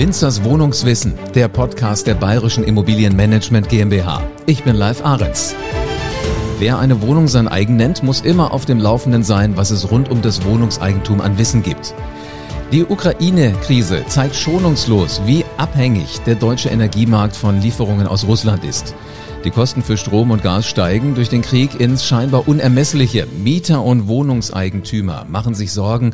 Winzers Wohnungswissen, der Podcast der Bayerischen Immobilienmanagement GmbH. Ich bin Live Ahrens. Wer eine Wohnung sein eigen nennt, muss immer auf dem Laufenden sein, was es rund um das Wohnungseigentum an Wissen gibt. Die Ukraine-Krise zeigt schonungslos, wie abhängig der deutsche Energiemarkt von Lieferungen aus Russland ist. Die Kosten für Strom und Gas steigen durch den Krieg ins scheinbar unermessliche. Mieter und Wohnungseigentümer machen sich Sorgen,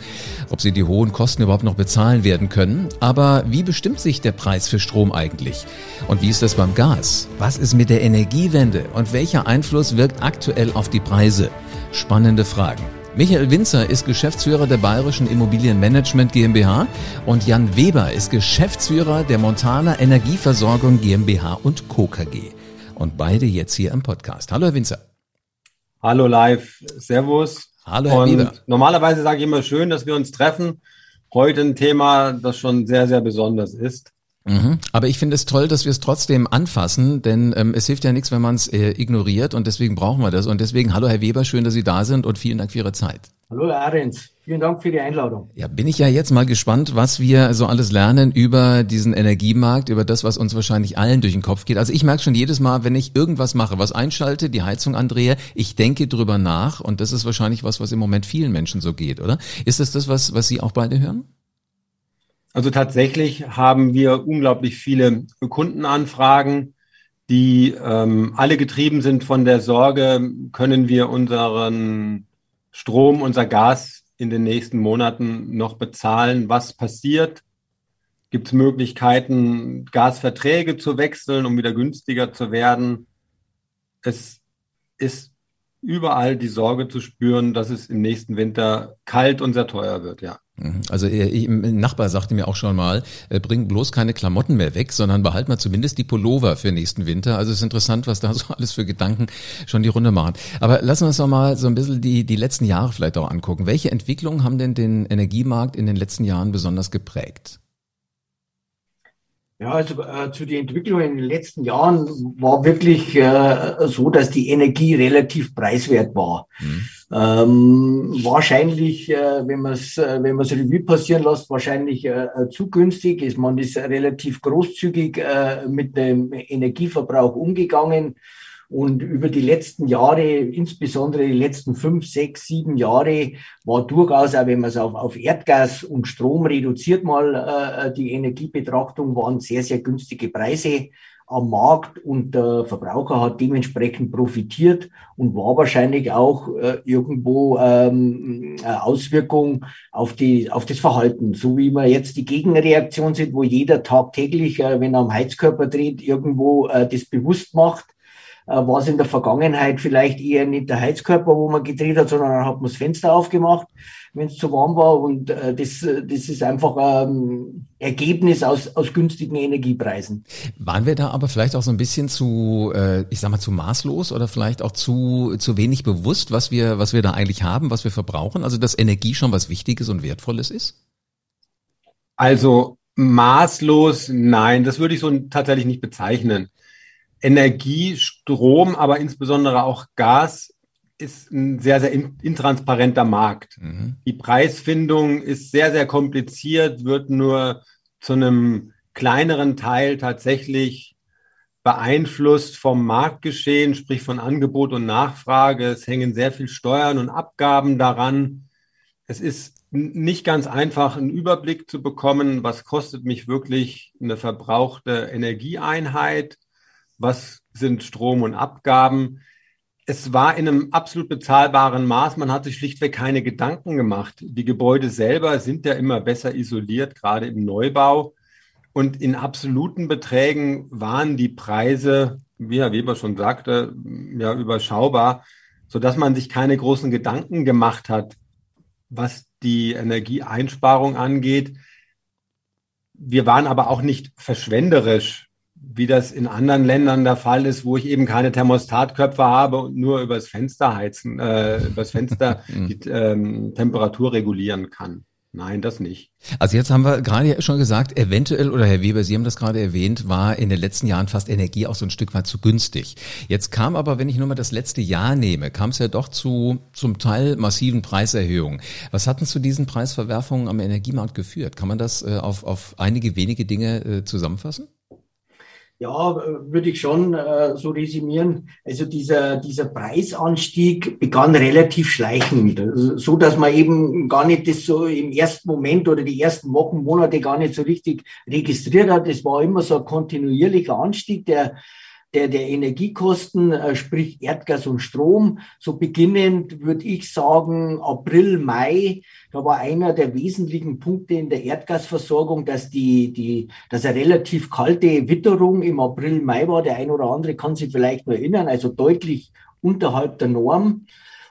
ob sie die hohen Kosten überhaupt noch bezahlen werden können. Aber wie bestimmt sich der Preis für Strom eigentlich? Und wie ist das beim Gas? Was ist mit der Energiewende? Und welcher Einfluss wirkt aktuell auf die Preise? Spannende Fragen. Michael Winzer ist Geschäftsführer der Bayerischen Immobilienmanagement GmbH und Jan Weber ist Geschäftsführer der Montana Energieversorgung GmbH und Co. KG und beide jetzt hier im Podcast. Hallo, Herr Winzer. Hallo, live. Servus. Hallo, Herr und Normalerweise sage ich immer schön, dass wir uns treffen. Heute ein Thema, das schon sehr, sehr besonders ist. Mhm. Aber ich finde es toll, dass wir es trotzdem anfassen, denn ähm, es hilft ja nichts, wenn man es äh, ignoriert und deswegen brauchen wir das. Und deswegen, hallo Herr Weber, schön, dass Sie da sind und vielen Dank für Ihre Zeit. Hallo Herr Ahrens, vielen Dank für die Einladung. Ja, bin ich ja jetzt mal gespannt, was wir so alles lernen über diesen Energiemarkt, über das, was uns wahrscheinlich allen durch den Kopf geht. Also ich merke schon jedes Mal, wenn ich irgendwas mache, was einschalte, die Heizung andrehe, ich denke drüber nach und das ist wahrscheinlich was, was im Moment vielen Menschen so geht, oder? Ist das das, was, was Sie auch beide hören? Also tatsächlich haben wir unglaublich viele Kundenanfragen, die ähm, alle getrieben sind von der Sorge, können wir unseren Strom, unser Gas in den nächsten Monaten noch bezahlen? Was passiert? Gibt es Möglichkeiten, Gasverträge zu wechseln, um wieder günstiger zu werden? Es ist überall die Sorge zu spüren, dass es im nächsten Winter kalt und sehr teuer wird, ja. Mhm. Also ein Nachbar sagte mir auch schon mal, äh, bring bloß keine Klamotten mehr weg, sondern behalt mal zumindest die Pullover für nächsten Winter. Also es ist interessant, was da so alles für Gedanken schon die Runde machen. Aber lassen wir uns doch mal so ein bisschen die, die letzten Jahre vielleicht auch angucken. Welche Entwicklungen haben denn den Energiemarkt in den letzten Jahren besonders geprägt? Ja, also äh, zu den Entwicklungen in den letzten Jahren war wirklich äh, so, dass die Energie relativ preiswert war. Mhm. Ähm, wahrscheinlich, äh, wenn man es äh, wenn man es Revue passieren lässt, wahrscheinlich äh, äh, zu günstig. Ist man ist relativ großzügig äh, mit dem Energieverbrauch umgegangen. Und über die letzten Jahre, insbesondere die letzten fünf, sechs, sieben Jahre, war durchaus, auch wenn man es auf, auf Erdgas und Strom reduziert mal, äh, die Energiebetrachtung, waren sehr, sehr günstige Preise am Markt und der Verbraucher hat dementsprechend profitiert und war wahrscheinlich auch äh, irgendwo ähm, eine Auswirkung auf, die, auf das Verhalten. So wie wir jetzt die Gegenreaktion sind, wo jeder tagtäglich, äh, wenn er am Heizkörper dreht, irgendwo äh, das bewusst macht, äh, war es in der Vergangenheit vielleicht eher nicht der Heizkörper, wo man gedreht hat, sondern dann hat man das Fenster aufgemacht, wenn es zu warm war. Und äh, das, das ist einfach ein ähm, Ergebnis aus, aus günstigen Energiepreisen. Waren wir da aber vielleicht auch so ein bisschen zu, äh, ich sag mal, zu maßlos oder vielleicht auch zu, zu wenig bewusst, was wir, was wir da eigentlich haben, was wir verbrauchen? Also, dass Energie schon was Wichtiges und Wertvolles ist? Also, maßlos, nein, das würde ich so tatsächlich nicht bezeichnen. Energie, Strom, aber insbesondere auch Gas ist ein sehr, sehr intransparenter Markt. Mhm. Die Preisfindung ist sehr, sehr kompliziert, wird nur zu einem kleineren Teil tatsächlich beeinflusst vom Marktgeschehen, sprich von Angebot und Nachfrage. Es hängen sehr viel Steuern und Abgaben daran. Es ist nicht ganz einfach, einen Überblick zu bekommen, was kostet mich wirklich eine verbrauchte Energieeinheit was sind Strom und Abgaben. Es war in einem absolut bezahlbaren Maß. Man hat sich schlichtweg keine Gedanken gemacht. Die Gebäude selber sind ja immer besser isoliert, gerade im Neubau. Und in absoluten Beträgen waren die Preise, wie Herr Weber schon sagte, ja überschaubar, sodass man sich keine großen Gedanken gemacht hat, was die Energieeinsparung angeht. Wir waren aber auch nicht verschwenderisch wie das in anderen Ländern der Fall ist, wo ich eben keine Thermostatköpfe habe und nur übers Fenster heizen, äh, übers Fenster die ähm, Temperatur regulieren kann. Nein, das nicht. Also jetzt haben wir gerade schon gesagt, eventuell, oder Herr Weber, Sie haben das gerade erwähnt, war in den letzten Jahren fast Energie auch so ein Stück weit zu günstig. Jetzt kam aber, wenn ich nur mal das letzte Jahr nehme, kam es ja doch zu zum Teil massiven Preiserhöhungen. Was hatten zu diesen Preisverwerfungen am Energiemarkt geführt? Kann man das äh, auf, auf einige wenige Dinge äh, zusammenfassen? Ja, würde ich schon äh, so resümieren. Also dieser, dieser Preisanstieg begann relativ schleichend, so dass man eben gar nicht das so im ersten Moment oder die ersten Wochen, Monate gar nicht so richtig registriert hat. Es war immer so ein kontinuierlicher Anstieg, der der, der Energiekosten, äh, sprich Erdgas und Strom. So beginnend würde ich sagen, April, Mai, da war einer der wesentlichen Punkte in der Erdgasversorgung, dass die, die, dass eine relativ kalte Witterung im April, Mai war. Der ein oder andere kann sich vielleicht nur erinnern, also deutlich unterhalb der Norm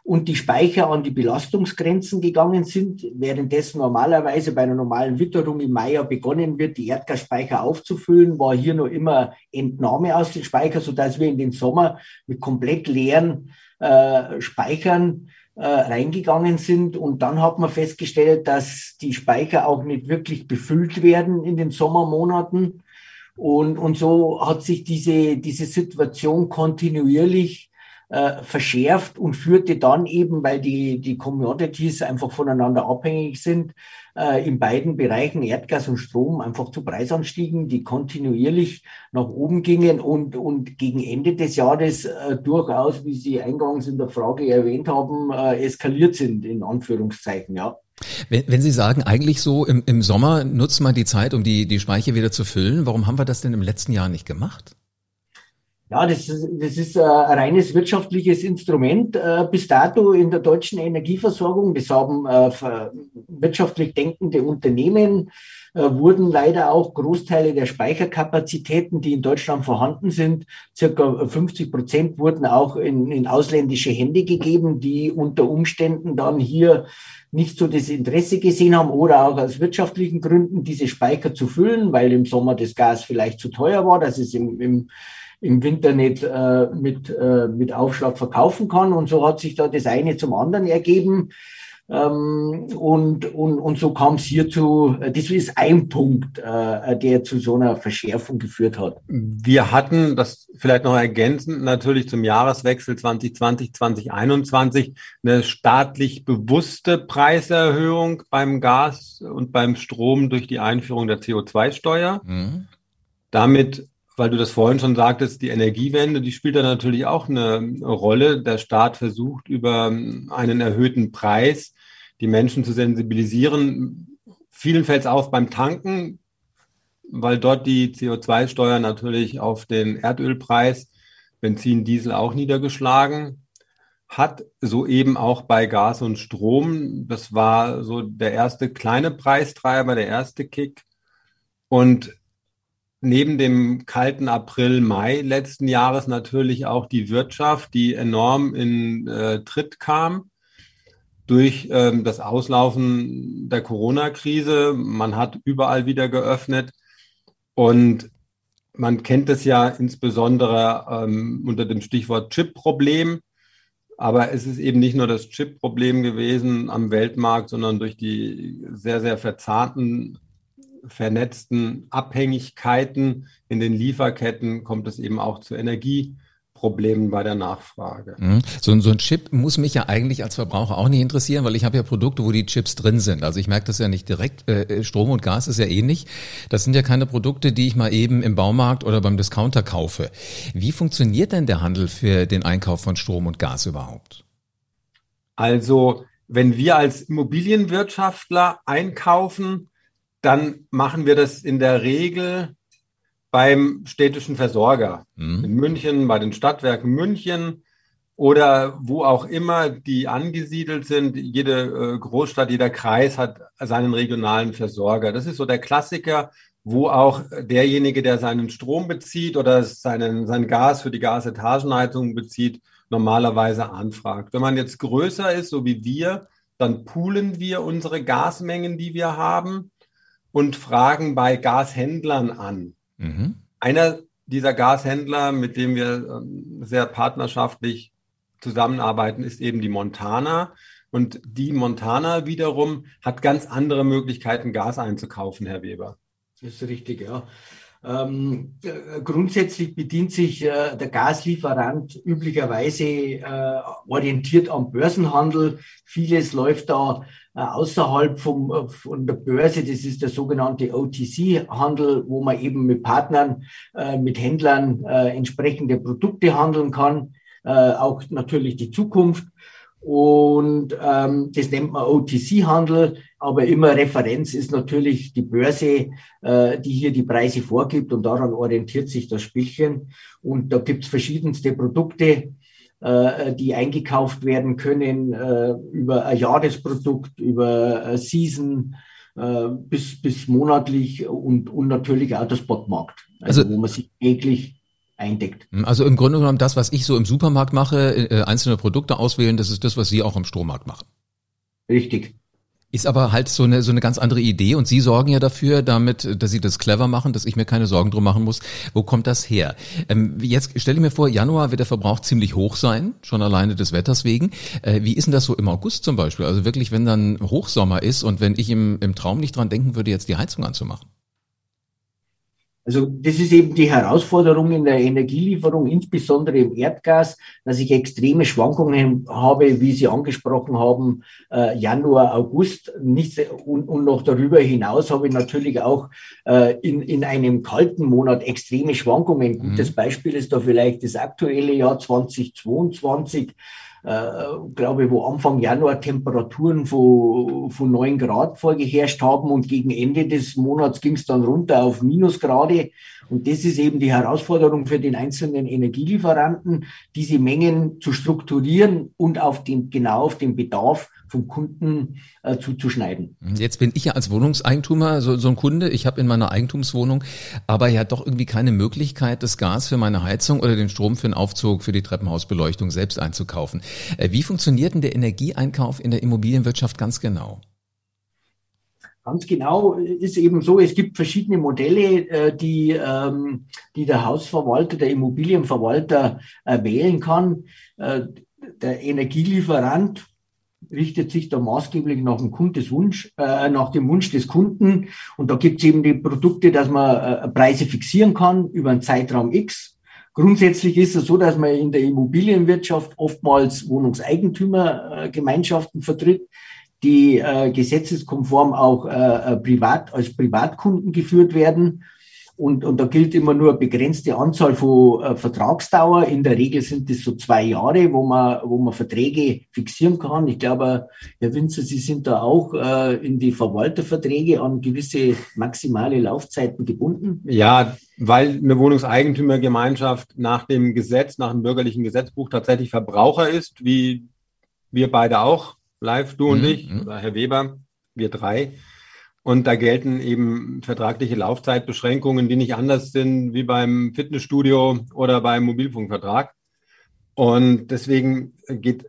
und die Speicher an die Belastungsgrenzen gegangen sind, währenddessen normalerweise bei einer normalen Witterung im Mai begonnen wird, die Erdgasspeicher aufzufüllen, war hier noch immer Entnahme aus den Speichern, sodass wir in den Sommer mit komplett leeren äh, Speichern äh, reingegangen sind. Und dann hat man festgestellt, dass die Speicher auch nicht wirklich befüllt werden in den Sommermonaten. Und, und so hat sich diese, diese Situation kontinuierlich äh, verschärft und führte dann eben, weil die, die Commodities einfach voneinander abhängig sind, äh, in beiden Bereichen Erdgas und Strom einfach zu Preisanstiegen, die kontinuierlich nach oben gingen und, und gegen Ende des Jahres äh, durchaus, wie Sie eingangs in der Frage erwähnt haben, äh, eskaliert sind, in Anführungszeichen, ja. Wenn, wenn Sie sagen, eigentlich so im, im Sommer nutzt man die Zeit, um die, die Speicher wieder zu füllen, warum haben wir das denn im letzten Jahr nicht gemacht? Ja, das ist, das ist ein reines wirtschaftliches Instrument äh, bis dato in der deutschen Energieversorgung. Das haben äh, wirtschaftlich denkende Unternehmen, äh, wurden leider auch Großteile der Speicherkapazitäten, die in Deutschland vorhanden sind, circa 50 Prozent wurden auch in, in ausländische Hände gegeben, die unter Umständen dann hier nicht so das Interesse gesehen haben oder auch aus wirtschaftlichen Gründen diese Speicher zu füllen, weil im Sommer das Gas vielleicht zu teuer war, dass es im, im im Winter nicht äh, mit, äh, mit Aufschlag verkaufen kann. Und so hat sich da das eine zum anderen ergeben. Ähm, und, und, und so kam es hierzu, das ist ein Punkt, äh, der zu so einer Verschärfung geführt hat. Wir hatten, das vielleicht noch ergänzend, natürlich zum Jahreswechsel 2020, 2021 eine staatlich bewusste Preiserhöhung beim Gas und beim Strom durch die Einführung der CO2-Steuer. Mhm. Damit weil du das vorhin schon sagtest, die Energiewende, die spielt da natürlich auch eine Rolle. Der Staat versucht über einen erhöhten Preis die Menschen zu sensibilisieren. Vielen fällt es auf beim Tanken, weil dort die CO2-Steuer natürlich auf den Erdölpreis, Benzin, Diesel auch niedergeschlagen hat, so eben auch bei Gas und Strom. Das war so der erste kleine Preistreiber, der erste Kick. Und neben dem kalten April, Mai letzten Jahres natürlich auch die Wirtschaft, die enorm in äh, Tritt kam durch ähm, das Auslaufen der Corona-Krise. Man hat überall wieder geöffnet und man kennt es ja insbesondere ähm, unter dem Stichwort Chip-Problem. Aber es ist eben nicht nur das Chip-Problem gewesen am Weltmarkt, sondern durch die sehr, sehr verzahnten vernetzten Abhängigkeiten in den Lieferketten kommt es eben auch zu Energieproblemen bei der Nachfrage. Mhm. So, so, ein Chip muss mich ja eigentlich als Verbraucher auch nicht interessieren, weil ich habe ja Produkte, wo die Chips drin sind. Also ich merke das ja nicht direkt. Äh, Strom und Gas ist ja ähnlich. Das sind ja keine Produkte, die ich mal eben im Baumarkt oder beim Discounter kaufe. Wie funktioniert denn der Handel für den Einkauf von Strom und Gas überhaupt? Also wenn wir als Immobilienwirtschaftler einkaufen, dann machen wir das in der Regel beim städtischen Versorger. Mhm. In München, bei den Stadtwerken München oder wo auch immer die angesiedelt sind. Jede äh, Großstadt, jeder Kreis hat seinen regionalen Versorger. Das ist so der Klassiker, wo auch derjenige, der seinen Strom bezieht oder seinen, sein Gas für die Gasetagenheizung bezieht, normalerweise anfragt. Wenn man jetzt größer ist, so wie wir, dann poolen wir unsere Gasmengen, die wir haben und fragen bei Gashändlern an. Mhm. Einer dieser Gashändler, mit dem wir ähm, sehr partnerschaftlich zusammenarbeiten, ist eben die Montana. Und die Montana wiederum hat ganz andere Möglichkeiten, Gas einzukaufen, Herr Weber. Das ist richtig, ja. Ähm, äh, grundsätzlich bedient sich äh, der Gaslieferant üblicherweise äh, orientiert am Börsenhandel. Vieles läuft da außerhalb vom, äh, von der Börse. Das ist der sogenannte OTC-Handel, wo man eben mit Partnern, äh, mit Händlern entsprechende Produkte handeln kann. auch natürlich die Zukunft. Und ähm, das nennt man OTC-Handel, aber immer Referenz ist natürlich die Börse, äh, die hier die Preise vorgibt und daran orientiert sich das Spielchen. Und da gibt's verschiedenste Produkte, äh, die eingekauft werden können äh, über ein Jahresprodukt, über äh, Season äh, bis, bis monatlich und, und natürlich auch der Spotmarkt, also, also wo man sich täglich eindeckt. Hm, also im Grunde genommen das, was ich so im Supermarkt mache, äh, einzelne Produkte auswählen, das ist das, was Sie auch im Strommarkt machen. Richtig. Ist aber halt so eine, so eine ganz andere Idee und Sie sorgen ja dafür, damit, dass Sie das clever machen, dass ich mir keine Sorgen drum machen muss. Wo kommt das her? Ähm, jetzt stelle ich mir vor, Januar wird der Verbrauch ziemlich hoch sein, schon alleine des Wetters wegen. Äh, wie ist denn das so im August zum Beispiel? Also wirklich, wenn dann Hochsommer ist und wenn ich im, im Traum nicht dran denken würde, jetzt die Heizung anzumachen? Also das ist eben die Herausforderung in der Energielieferung, insbesondere im Erdgas, dass ich extreme Schwankungen habe, wie Sie angesprochen haben, äh, Januar, August. Nicht, und, und noch darüber hinaus habe ich natürlich auch äh, in, in einem kalten Monat extreme Schwankungen. Gutes mhm. Beispiel ist da vielleicht das aktuelle Jahr 2022 äh, glaube ich, wo Anfang Januar Temperaturen von, von 9 Grad vorgeherrscht haben und gegen Ende des Monats ging es dann runter auf Minusgrade. Und das ist eben die Herausforderung für den einzelnen Energielieferanten, diese Mengen zu strukturieren und auf den, genau auf den Bedarf vom Kunden äh, zuzuschneiden. Jetzt bin ich ja als Wohnungseigentümer so, so ein Kunde. Ich habe in meiner Eigentumswohnung aber ja doch irgendwie keine Möglichkeit, das Gas für meine Heizung oder den Strom für den Aufzug für die Treppenhausbeleuchtung selbst einzukaufen. Äh, wie funktioniert denn der Energieeinkauf in der Immobilienwirtschaft ganz genau? Ganz genau ist eben so, es gibt verschiedene Modelle, äh, die, ähm, die der Hausverwalter, der Immobilienverwalter äh, wählen kann. Der Energielieferant richtet sich da maßgeblich nach dem äh, nach dem Wunsch des Kunden. Und da gibt es eben die Produkte, dass man Preise fixieren kann über einen Zeitraum X. Grundsätzlich ist es so, dass man in der Immobilienwirtschaft oftmals Wohnungseigentümergemeinschaften vertritt, die äh, gesetzeskonform auch äh, äh, privat als Privatkunden geführt werden. Und, und da gilt immer nur eine begrenzte Anzahl von äh, Vertragsdauer. In der Regel sind es so zwei Jahre, wo man, wo man Verträge fixieren kann. Ich glaube, Herr Winzer, Sie sind da auch äh, in die Verwalterverträge an gewisse maximale Laufzeiten gebunden. Ja, weil eine Wohnungseigentümergemeinschaft nach dem Gesetz, nach dem bürgerlichen Gesetzbuch tatsächlich Verbraucher ist, wie wir beide auch live, du und mhm. ich, mhm. oder Herr Weber, wir drei. Und da gelten eben vertragliche Laufzeitbeschränkungen, die nicht anders sind wie beim Fitnessstudio oder beim Mobilfunkvertrag. Und deswegen geht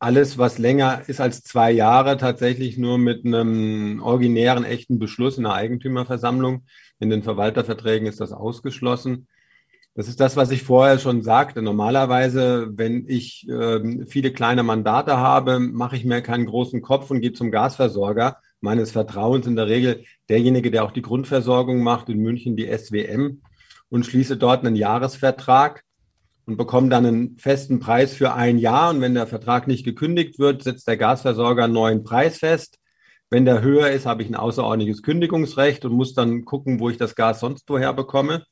alles, was länger ist als zwei Jahre, tatsächlich nur mit einem originären, echten Beschluss in der Eigentümerversammlung. In den Verwalterverträgen ist das ausgeschlossen. Das ist das, was ich vorher schon sagte. Normalerweise, wenn ich äh, viele kleine Mandate habe, mache ich mir keinen großen Kopf und gehe zum Gasversorger meines Vertrauens, in der Regel derjenige, der auch die Grundversorgung macht, in München die SWM, und schließe dort einen Jahresvertrag und bekomme dann einen festen Preis für ein Jahr. Und wenn der Vertrag nicht gekündigt wird, setzt der Gasversorger einen neuen Preis fest. Wenn der höher ist, habe ich ein außerordentliches Kündigungsrecht und muss dann gucken, wo ich das Gas sonst woher bekomme.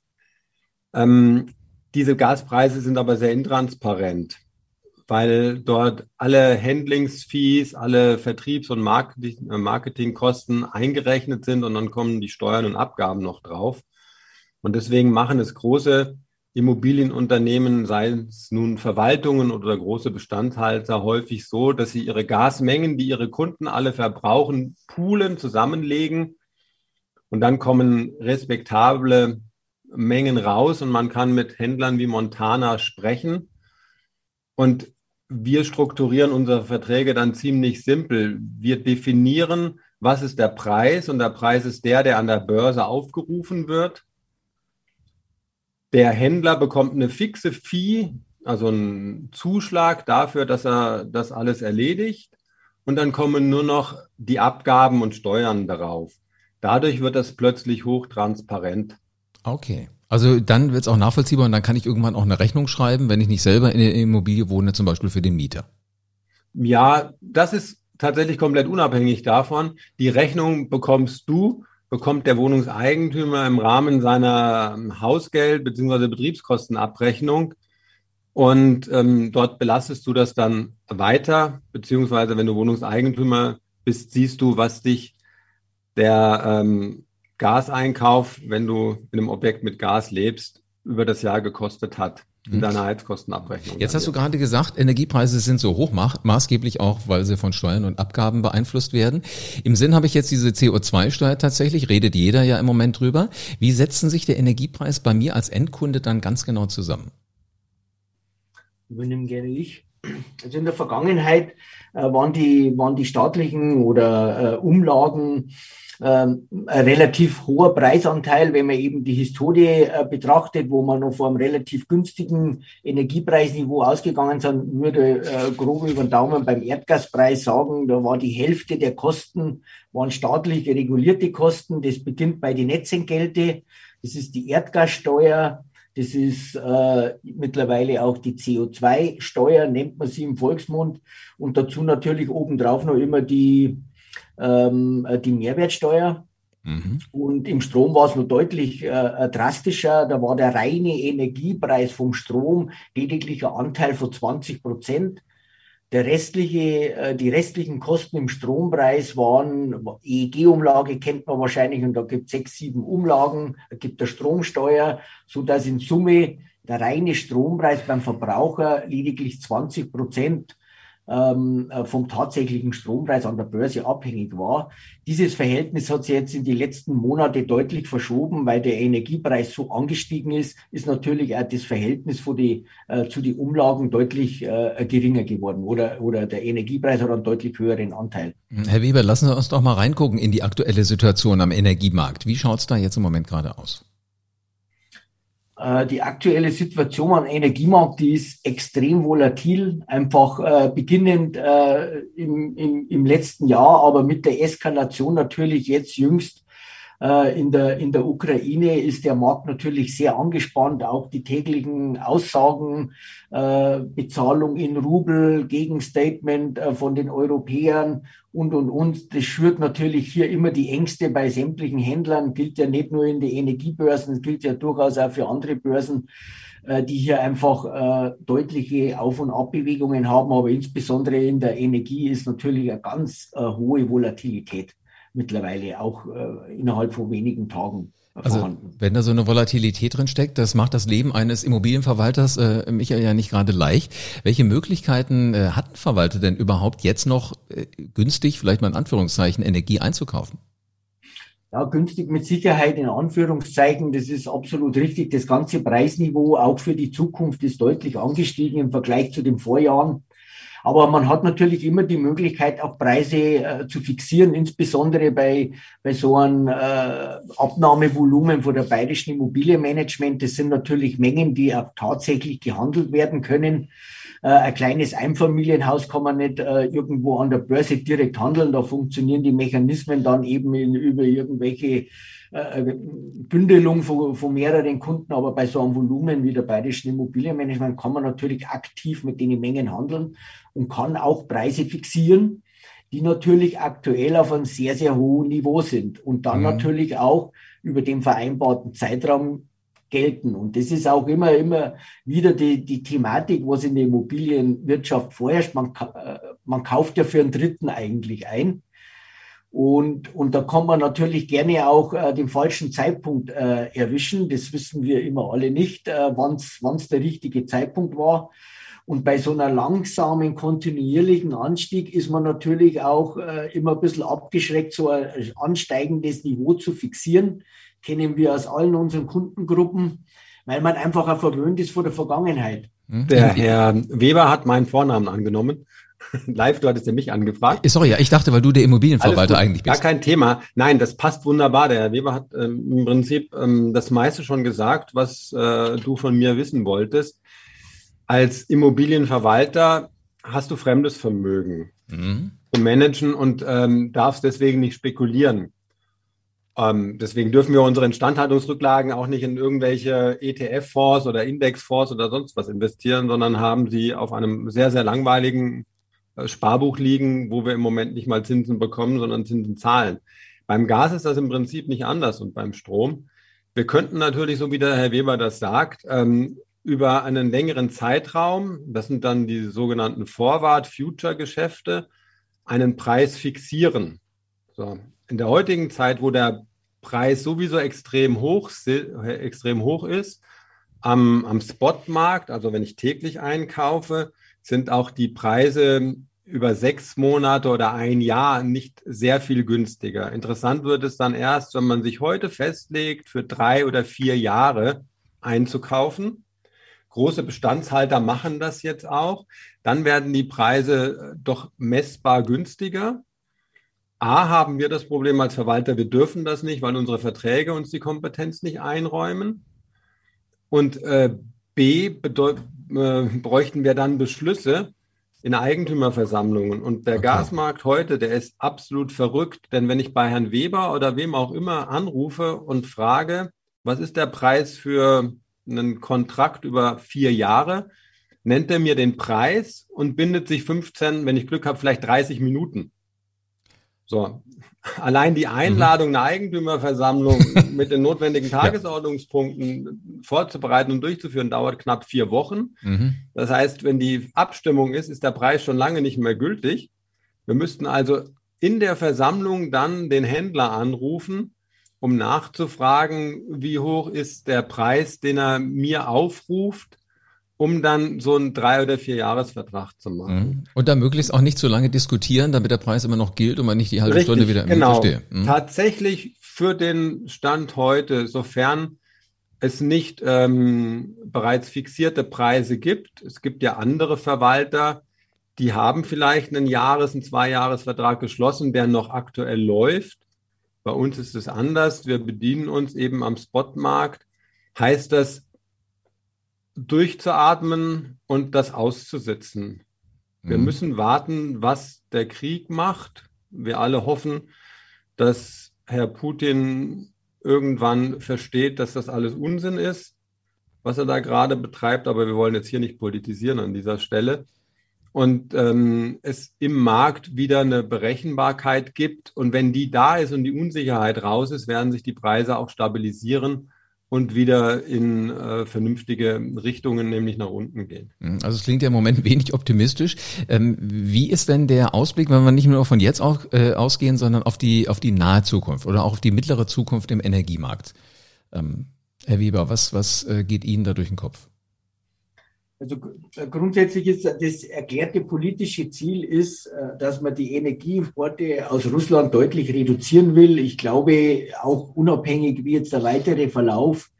Ähm, diese Gaspreise sind aber sehr intransparent, weil dort alle Handlingsfees, alle Vertriebs- und äh, Marketingkosten eingerechnet sind und dann kommen die Steuern und Abgaben noch drauf. Und deswegen machen es große Immobilienunternehmen, seien es nun Verwaltungen oder große Bestandshalter, häufig so, dass sie ihre Gasmengen, die ihre Kunden alle verbrauchen, poolen, zusammenlegen. Und dann kommen respektable Mengen raus und man kann mit Händlern wie Montana sprechen. Und wir strukturieren unsere Verträge dann ziemlich simpel. Wir definieren, was ist der Preis und der Preis ist der, der an der Börse aufgerufen wird. Der Händler bekommt eine fixe Fee, also einen Zuschlag dafür, dass er das alles erledigt. und dann kommen nur noch die Abgaben und Steuern darauf. Dadurch wird das plötzlich hochtransparent. Okay. Also dann wird es auch nachvollziehbar und dann kann ich irgendwann auch eine Rechnung schreiben, wenn ich nicht selber in der Immobilie wohne, zum Beispiel für den Mieter. Ja, das ist tatsächlich komplett unabhängig davon. Die Rechnung bekommst du, bekommt der Wohnungseigentümer im Rahmen seiner Hausgeld- bzw. Betriebskostenabrechnung. Und ähm, dort belastest du das dann weiter, beziehungsweise wenn du Wohnungseigentümer bist, siehst du, was dich der ähm, Gaseinkauf, wenn du in einem Objekt mit Gas lebst, über das Jahr gekostet hat in mhm. deiner Heizkostenabrechnung. Jetzt hast du gerade gesagt, Energiepreise sind so hoch, maßgeblich auch, weil sie von Steuern und Abgaben beeinflusst werden. Im Sinn habe ich jetzt diese CO2-Steuer tatsächlich, redet jeder ja im Moment drüber. Wie setzen sich der Energiepreis bei mir als Endkunde dann ganz genau zusammen? Übernehme gerne ich. Also in der Vergangenheit äh, waren, die, waren die staatlichen oder äh, Umlagen ähm, ein relativ hoher Preisanteil, wenn man eben die Historie äh, betrachtet, wo man noch vor einem relativ günstigen Energiepreisniveau ausgegangen sind, würde äh, grob über den Daumen beim Erdgaspreis sagen, da war die Hälfte der Kosten, waren staatlich regulierte Kosten. Das beginnt bei den Netzentgelte, das ist die Erdgassteuer, das ist äh, mittlerweile auch die CO2-Steuer, nennt man sie im Volksmund. Und dazu natürlich obendrauf noch immer die ähm, die Mehrwertsteuer. Mhm. Und im Strom war es nur deutlich äh, drastischer. Da war der reine Energiepreis vom Strom lediglich ein Anteil von 20 Prozent. Der restliche, äh, die restlichen Kosten im Strompreis waren EEG-Umlage kennt man wahrscheinlich und da gibt es sechs, sieben Umlagen, da gibt der Stromsteuer, so dass in Summe der reine Strompreis beim Verbraucher lediglich 20 Prozent ähm, äh, vom tatsächlichen Strompreis an der Börse abhängig war. Dieses Verhältnis hat sich jetzt in die letzten Monate deutlich verschoben, weil der Energiepreis so angestiegen ist, ist natürlich auch das Verhältnis für die, äh, zu den Umlagen deutlich äh, geringer geworden oder, oder der Energiepreis hat einen deutlich höheren Anteil. Herr Weber, lassen Sie uns doch mal reingucken in die aktuelle Situation am Energiemarkt. Wie schaut es da jetzt im Moment gerade aus? Äh, die aktuelle Situation am Energiemarkt, die ist extrem volatil, einfach äh, beginnend äh, im, im, im letzten Jahr, aber mit der Eskalation natürlich jetzt jüngst in der, in der Ukraine ist der Markt natürlich sehr angespannt. Auch die täglichen Aussagen, äh, Bezahlung in Rubel, Gegenstatement äh, von den Europäern und, und, und. Das schürt natürlich hier immer die Ängste bei sämtlichen Händlern. Gilt ja nicht nur in den Energiebörsen, gilt ja durchaus auch für andere Börsen die hier einfach äh, deutliche Auf- und Abbewegungen haben, aber insbesondere in der Energie ist natürlich eine ganz äh, hohe Volatilität mittlerweile auch äh, innerhalb von wenigen Tagen. Also vorhanden. wenn da so eine Volatilität drin steckt, das macht das Leben eines Immobilienverwalters, äh, Michael, ja nicht gerade leicht. Welche Möglichkeiten äh, hat ein Verwalter denn überhaupt jetzt noch äh, günstig, vielleicht mal in Anführungszeichen, Energie einzukaufen? Ja, günstig mit Sicherheit in Anführungszeichen, das ist absolut richtig. Das ganze Preisniveau auch für die Zukunft ist deutlich angestiegen im Vergleich zu den Vorjahren. Aber man hat natürlich immer die Möglichkeit, auch Preise äh, zu fixieren, insbesondere bei, bei so einem äh, Abnahmevolumen von der Bayerischen Immobilienmanagement. Das sind natürlich Mengen, die auch tatsächlich gehandelt werden können. Äh, ein kleines Einfamilienhaus kann man nicht äh, irgendwo an der Börse direkt handeln. Da funktionieren die Mechanismen dann eben in, über irgendwelche äh, äh, Bündelung von, von, mehreren Kunden, aber bei so einem Volumen wie der Bayerischen Immobilienmanagement kann man natürlich aktiv mit den Mengen handeln und kann auch Preise fixieren, die natürlich aktuell auf einem sehr, sehr hohen Niveau sind und dann mhm. natürlich auch über den vereinbarten Zeitraum gelten. Und das ist auch immer, immer wieder die, die Thematik, was in der Immobilienwirtschaft vorherrscht. Man, äh, man kauft ja für einen Dritten eigentlich ein. Und, und da kann man natürlich gerne auch äh, den falschen Zeitpunkt äh, erwischen. Das wissen wir immer alle nicht, äh, wann es der richtige Zeitpunkt war. Und bei so einer langsamen, kontinuierlichen Anstieg ist man natürlich auch äh, immer ein bisschen abgeschreckt, so ein ansteigendes Niveau zu fixieren. Kennen wir aus allen unseren Kundengruppen, weil man einfach auch verwöhnt ist vor der Vergangenheit. Der Herr Weber hat meinen Vornamen angenommen. Live, du hattest ja mich angefragt. Äh, sorry, ja, ich dachte, weil du der Immobilienverwalter eigentlich bist. Gar kein Thema. Nein, das passt wunderbar. Der Herr Weber hat ähm, im Prinzip ähm, das meiste schon gesagt, was äh, du von mir wissen wolltest. Als Immobilienverwalter hast du fremdes Vermögen. Mhm. zu managen und ähm, darfst deswegen nicht spekulieren. Ähm, deswegen dürfen wir unsere Instandhaltungsrücklagen auch nicht in irgendwelche ETF-Fonds oder Indexfonds oder sonst was investieren, sondern haben sie auf einem sehr, sehr langweiligen Sparbuch liegen, wo wir im Moment nicht mal Zinsen bekommen, sondern Zinsen zahlen. Beim Gas ist das im Prinzip nicht anders und beim Strom. Wir könnten natürlich, so wie der Herr Weber das sagt, ähm, über einen längeren Zeitraum, das sind dann die sogenannten Forward-Future-Geschäfte, einen Preis fixieren. So. In der heutigen Zeit, wo der Preis sowieso extrem hoch, extrem hoch ist, am, am Spotmarkt, also wenn ich täglich einkaufe, sind auch die Preise über sechs Monate oder ein Jahr nicht sehr viel günstiger. Interessant wird es dann erst, wenn man sich heute festlegt, für drei oder vier Jahre einzukaufen. Große Bestandshalter machen das jetzt auch. Dann werden die Preise äh, doch messbar günstiger. A, haben wir das Problem als Verwalter, wir dürfen das nicht, weil unsere Verträge uns die Kompetenz nicht einräumen. Und äh, B, äh, bräuchten wir dann Beschlüsse, in Eigentümerversammlungen. Und der okay. Gasmarkt heute, der ist absolut verrückt, denn wenn ich bei Herrn Weber oder wem auch immer anrufe und frage, was ist der Preis für einen Kontrakt über vier Jahre, nennt er mir den Preis und bindet sich 15, wenn ich Glück habe, vielleicht 30 Minuten. So, allein die Einladung, eine Eigentümerversammlung mit den notwendigen Tagesordnungspunkten vorzubereiten und durchzuführen, dauert knapp vier Wochen. Mhm. Das heißt, wenn die Abstimmung ist, ist der Preis schon lange nicht mehr gültig. Wir müssten also in der Versammlung dann den Händler anrufen, um nachzufragen, wie hoch ist der Preis, den er mir aufruft um dann so einen drei- oder vier Jahresvertrag zu machen. Mhm. Und dann möglichst auch nicht so lange diskutieren, damit der Preis immer noch gilt und man nicht die halbe Richtig, Stunde wieder genau. verstehe. Mhm. Tatsächlich für den Stand heute, sofern es nicht ähm, bereits fixierte Preise gibt. Es gibt ja andere Verwalter, die haben vielleicht einen Jahres-, einen Zweijahresvertrag geschlossen, der noch aktuell läuft. Bei uns ist es anders. Wir bedienen uns eben am Spotmarkt. Heißt das, durchzuatmen und das auszusitzen. Wir mhm. müssen warten, was der Krieg macht. Wir alle hoffen, dass Herr Putin irgendwann versteht, dass das alles Unsinn ist, was er da gerade betreibt. Aber wir wollen jetzt hier nicht politisieren an dieser Stelle. Und ähm, es im Markt wieder eine Berechenbarkeit gibt. Und wenn die da ist und die Unsicherheit raus ist, werden sich die Preise auch stabilisieren und wieder in äh, vernünftige Richtungen, nämlich nach unten gehen. Mhm, also es klingt ja im Moment wenig optimistisch. Ähm, wie ist denn der Ausblick, wenn wir nicht nur von jetzt auch, äh, ausgehen, sondern auf die, auf die nahe Zukunft oder auch auf die mittlere Zukunft im Energiemarkt? Ähm, Herr Weber, was, was äh, geht Ihnen da durch den Kopf? Also äh, grundsätzlich ist das erklärte politische Ziel ist, äh, dass man die Energieimporte aus Russland deutlich reduzieren will. Ich glaube, auch unabhängig wie jetzt der weitere Verlauf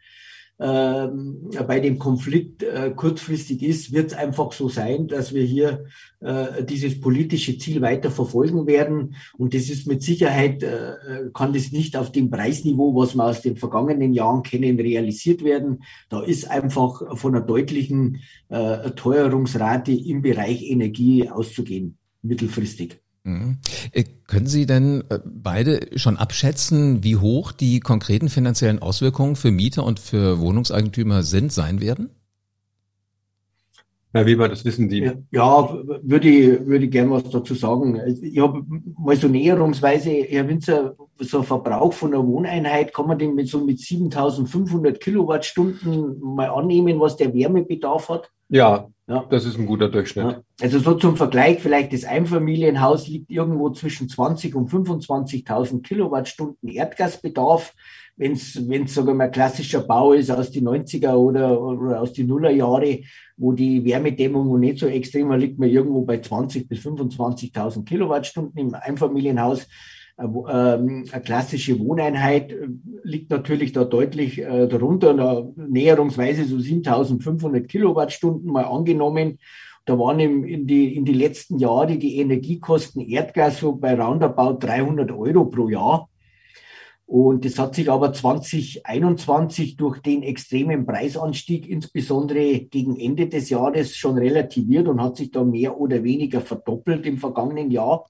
bei dem Konflikt äh, kurzfristig ist, wird es einfach so sein, dass wir hier äh, dieses politische Ziel weiter verfolgen werden. Und das ist mit Sicherheit, äh, kann das nicht auf dem Preisniveau, was wir aus den vergangenen Jahren kennen, realisiert werden. Da ist einfach von einer deutlichen Teuerungsrate im Bereich Energie auszugehen, mittelfristig. Mhm. Äh, können Sie denn äh, beide schon abschätzen, wie hoch die konkreten finanziellen Auswirkungen für Mieter und für Wohnungseigentümer sind, sein werden? Herr Weber, das wissen Sie. Ja, würde ich, würde ich gerne was dazu sagen. Ich habe mal so näherungsweise, Herr Winzer, so ein Verbrauch von einer Wohneinheit, kann man den mit so mit 7500 Kilowattstunden mal annehmen, was der Wärmebedarf hat? Ja, ja. Das ist ein guter Durchschnitt. Ja. Also so zum Vergleich, vielleicht das Einfamilienhaus liegt irgendwo zwischen 20 und 25.000 Kilowattstunden Erdgasbedarf. Wenn es, wenn es sogar mal klassischer Bau ist aus die 90er oder, oder aus die Nullerjahre, wo die Wärmedämmung noch nicht so extrem war, liegt man irgendwo bei 20 bis 25.000 Kilowattstunden im Einfamilienhaus. Ähm, eine klassische Wohneinheit äh, liegt natürlich da deutlich äh, darunter, da näherungsweise so 7500 Kilowattstunden mal angenommen. Da waren in, die, in die letzten Jahre die Energiekosten Erdgas so bei roundabout 300 Euro pro Jahr. Und das hat sich aber 2021 durch den extremen Preisanstieg, insbesondere gegen Ende des Jahres, schon relativiert und hat sich da mehr oder weniger verdoppelt im vergangenen Jahr.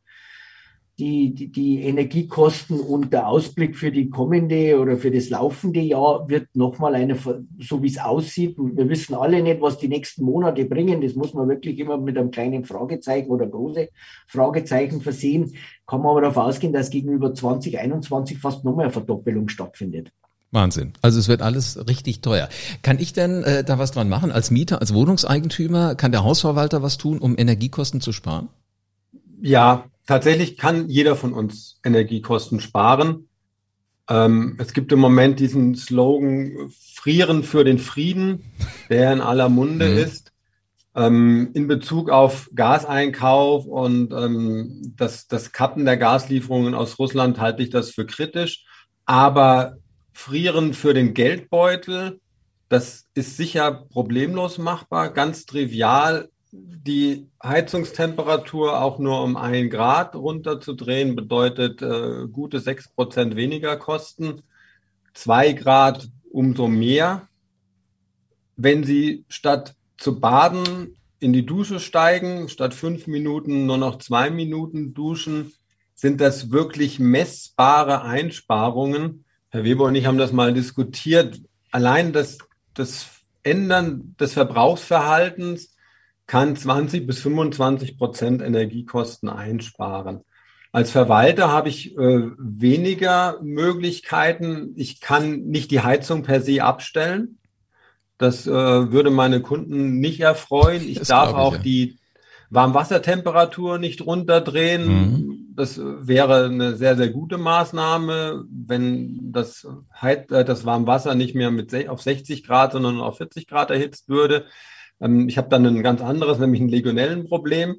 Die, die, die Energiekosten und der Ausblick für die kommende oder für das laufende Jahr wird nochmal eine, so wie es aussieht. Wir wissen alle nicht, was die nächsten Monate bringen. Das muss man wirklich immer mit einem kleinen Fragezeichen oder große Fragezeichen versehen. Kann man aber davon ausgehen, dass gegenüber 2021 fast nochmal eine Verdoppelung stattfindet. Wahnsinn. Also es wird alles richtig teuer. Kann ich denn äh, da was dran machen als Mieter, als Wohnungseigentümer? Kann der Hausverwalter was tun, um Energiekosten zu sparen? Ja, tatsächlich kann jeder von uns Energiekosten sparen. Ähm, es gibt im Moment diesen Slogan Frieren für den Frieden, der in aller Munde mhm. ist. Ähm, in Bezug auf Gaseinkauf und ähm, das, das Kappen der Gaslieferungen aus Russland halte ich das für kritisch. Aber Frieren für den Geldbeutel, das ist sicher problemlos machbar, ganz trivial die Heizungstemperatur auch nur um ein Grad runterzudrehen, bedeutet äh, gute sechs Prozent weniger Kosten. Zwei Grad umso mehr. Wenn Sie statt zu baden in die Dusche steigen, statt fünf Minuten nur noch zwei Minuten duschen, sind das wirklich messbare Einsparungen. Herr Weber und ich haben das mal diskutiert. Allein das, das Ändern des Verbrauchsverhaltens kann 20 bis 25 Prozent Energiekosten einsparen. Als Verwalter habe ich äh, weniger Möglichkeiten. Ich kann nicht die Heizung per se abstellen. Das äh, würde meine Kunden nicht erfreuen. Ich das darf ich, auch ja. die Warmwassertemperatur nicht runterdrehen. Mhm. Das wäre eine sehr, sehr gute Maßnahme, wenn das, Heiz äh, das Warmwasser nicht mehr mit auf 60 Grad, sondern auf 40 Grad erhitzt würde. Ähm, ich habe dann ein ganz anderes, nämlich ein Legionellenproblem.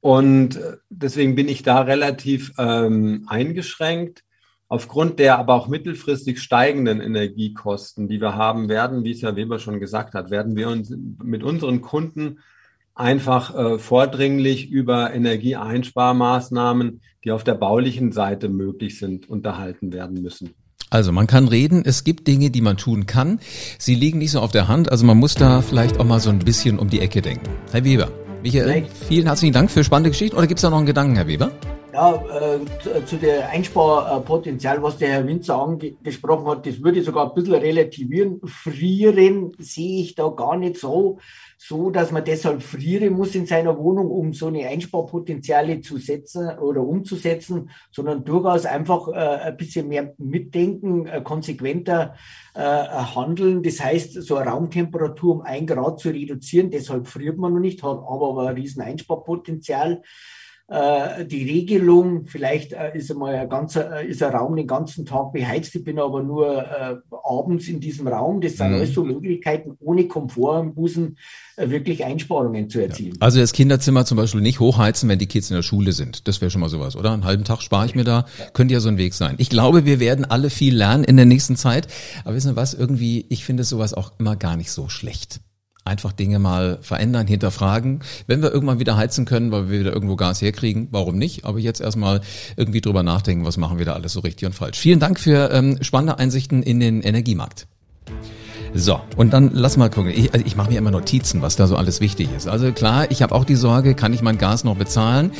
Und äh, deswegen bin ich da relativ ähm, eingeschränkt. Aufgrund der aber auch mittelfristig steigenden Energiekosten, die wir haben werden, wie es Herr Weber schon gesagt hat, werden wir uns mit unseren Kunden einfach äh, vordringlich über Energieeinsparmaßnahmen, die auf der baulichen Seite möglich sind, unterhalten werden müssen. Also man kann reden, es gibt Dinge, die man tun kann. Sie liegen nicht so auf der Hand, also man muss da vielleicht auch mal so ein bisschen um die Ecke denken. Herr Weber, Michael, vielen herzlichen Dank für spannende Geschichten. Oder gibt es da noch einen Gedanken, Herr Weber? Ja, äh, zu der Einsparpotenzial, was der Herr Winzer angesprochen hat, das würde ich sogar ein bisschen relativieren. Frieren sehe ich da gar nicht so so, dass man deshalb frieren muss in seiner Wohnung, um so eine Einsparpotenziale zu setzen oder umzusetzen, sondern durchaus einfach äh, ein bisschen mehr mitdenken, äh, konsequenter äh, handeln. Das heißt, so eine Raumtemperatur um ein Grad zu reduzieren, deshalb friert man noch nicht, hat aber, aber ein riesen Einsparpotenzial die Regelung, vielleicht äh, ist einmal ein ganzer, ist ein Raum den ganzen Tag beheizt, ich bin aber nur äh, abends in diesem Raum. Das sind mhm. alles so Möglichkeiten, ohne Komfort Busen äh, wirklich Einsparungen zu erzielen. Ja. Also das Kinderzimmer zum Beispiel nicht hochheizen, wenn die Kids in der Schule sind. Das wäre schon mal sowas, oder? Einen halben Tag spare ich mir da. Ja. Könnte ja so ein Weg sein. Ich glaube, wir werden alle viel lernen in der nächsten Zeit. Aber wissen Sie was? Irgendwie, ich finde sowas auch immer gar nicht so schlecht einfach Dinge mal verändern, hinterfragen. Wenn wir irgendwann wieder heizen können, weil wir wieder irgendwo Gas herkriegen, warum nicht? Aber jetzt erstmal irgendwie drüber nachdenken, was machen wir da alles so richtig und falsch. Vielen Dank für ähm, spannende Einsichten in den Energiemarkt. So, und dann lass mal gucken. Ich, also ich mache mir immer Notizen, was da so alles wichtig ist. Also klar, ich habe auch die Sorge, kann ich mein Gas noch bezahlen?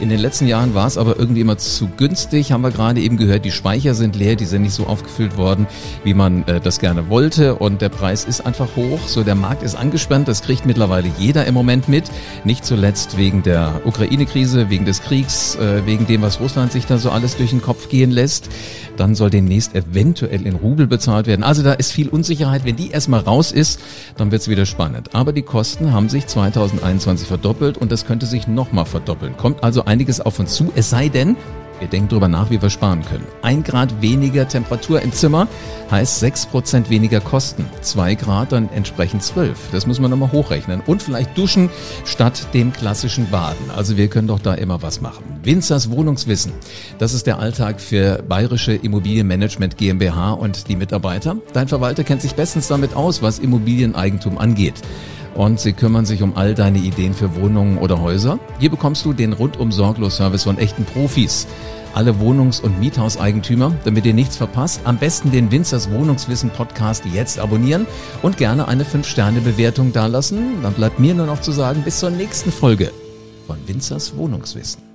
In den letzten Jahren war es aber irgendwie immer zu günstig. Haben wir gerade eben gehört, die Speicher sind leer, die sind nicht so aufgefüllt worden, wie man äh, das gerne wollte. Und der Preis ist einfach hoch. So, der Markt ist angespannt. Das kriegt mittlerweile jeder im Moment mit. Nicht zuletzt wegen der Ukraine-Krise, wegen des Kriegs, äh, wegen dem, was Russland sich da so alles durch den Kopf gehen lässt. Dann soll demnächst eventuell in Rubel bezahlt werden. Also da ist viel Unsicherheit. Wenn die erstmal raus ist, dann wird es wieder spannend. Aber die Kosten haben sich 2021 verdoppelt und das könnte sich nochmal verdoppeln. Kommt also einiges auf uns zu, es sei denn, wir denken darüber nach, wie wir sparen können. Ein Grad weniger Temperatur im Zimmer heißt sechs Prozent weniger Kosten. Zwei Grad dann entsprechend zwölf. Das muss man nochmal hochrechnen. Und vielleicht duschen statt dem klassischen Baden. Also wir können doch da immer was machen. Winzers Wohnungswissen. Das ist der Alltag für Bayerische Immobilienmanagement GmbH und die Mitarbeiter. Dein Verwalter kennt sich bestens damit aus, was Immobilieneigentum angeht und sie kümmern sich um all deine Ideen für Wohnungen oder Häuser. Hier bekommst du den rundum sorglos Service von echten Profis. Alle Wohnungs- und Miethauseigentümer, damit ihr nichts verpasst, am besten den Winzers Wohnungswissen Podcast jetzt abonnieren und gerne eine 5-Sterne-Bewertung dalassen. Dann bleibt mir nur noch zu sagen, bis zur nächsten Folge von Winzers Wohnungswissen.